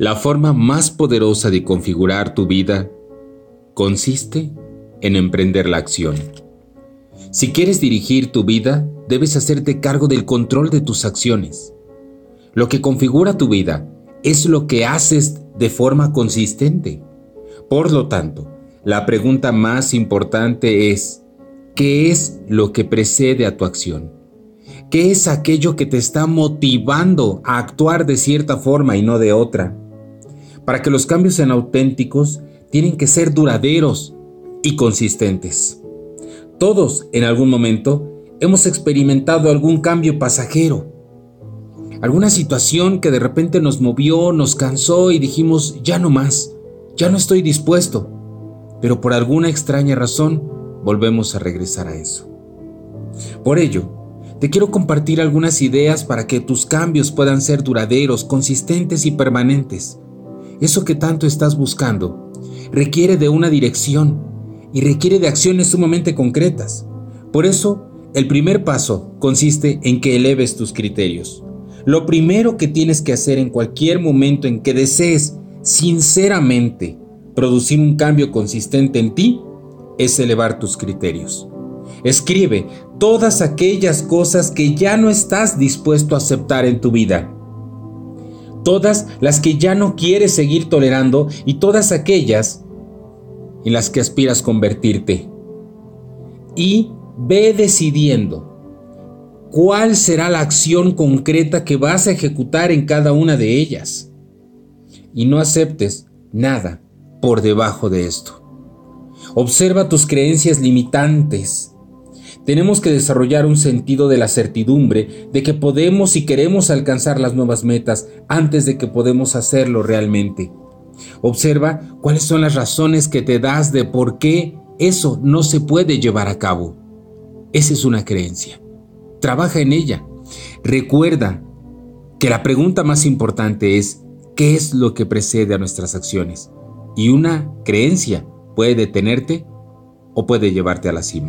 La forma más poderosa de configurar tu vida consiste en emprender la acción. Si quieres dirigir tu vida, debes hacerte cargo del control de tus acciones. Lo que configura tu vida es lo que haces de forma consistente. Por lo tanto, la pregunta más importante es, ¿qué es lo que precede a tu acción? ¿Qué es aquello que te está motivando a actuar de cierta forma y no de otra? Para que los cambios sean auténticos, tienen que ser duraderos y consistentes. Todos en algún momento hemos experimentado algún cambio pasajero, alguna situación que de repente nos movió, nos cansó y dijimos, ya no más, ya no estoy dispuesto, pero por alguna extraña razón volvemos a regresar a eso. Por ello, te quiero compartir algunas ideas para que tus cambios puedan ser duraderos, consistentes y permanentes. Eso que tanto estás buscando requiere de una dirección y requiere de acciones sumamente concretas. Por eso, el primer paso consiste en que eleves tus criterios. Lo primero que tienes que hacer en cualquier momento en que desees sinceramente producir un cambio consistente en ti es elevar tus criterios. Escribe todas aquellas cosas que ya no estás dispuesto a aceptar en tu vida. Todas las que ya no quieres seguir tolerando y todas aquellas en las que aspiras convertirte. Y ve decidiendo cuál será la acción concreta que vas a ejecutar en cada una de ellas. Y no aceptes nada por debajo de esto. Observa tus creencias limitantes tenemos que desarrollar un sentido de la certidumbre de que podemos y queremos alcanzar las nuevas metas antes de que podemos hacerlo realmente. Observa cuáles son las razones que te das de por qué eso no se puede llevar a cabo. Esa es una creencia. Trabaja en ella. Recuerda que la pregunta más importante es ¿qué es lo que precede a nuestras acciones? Y una creencia puede detenerte o puede llevarte a la cima.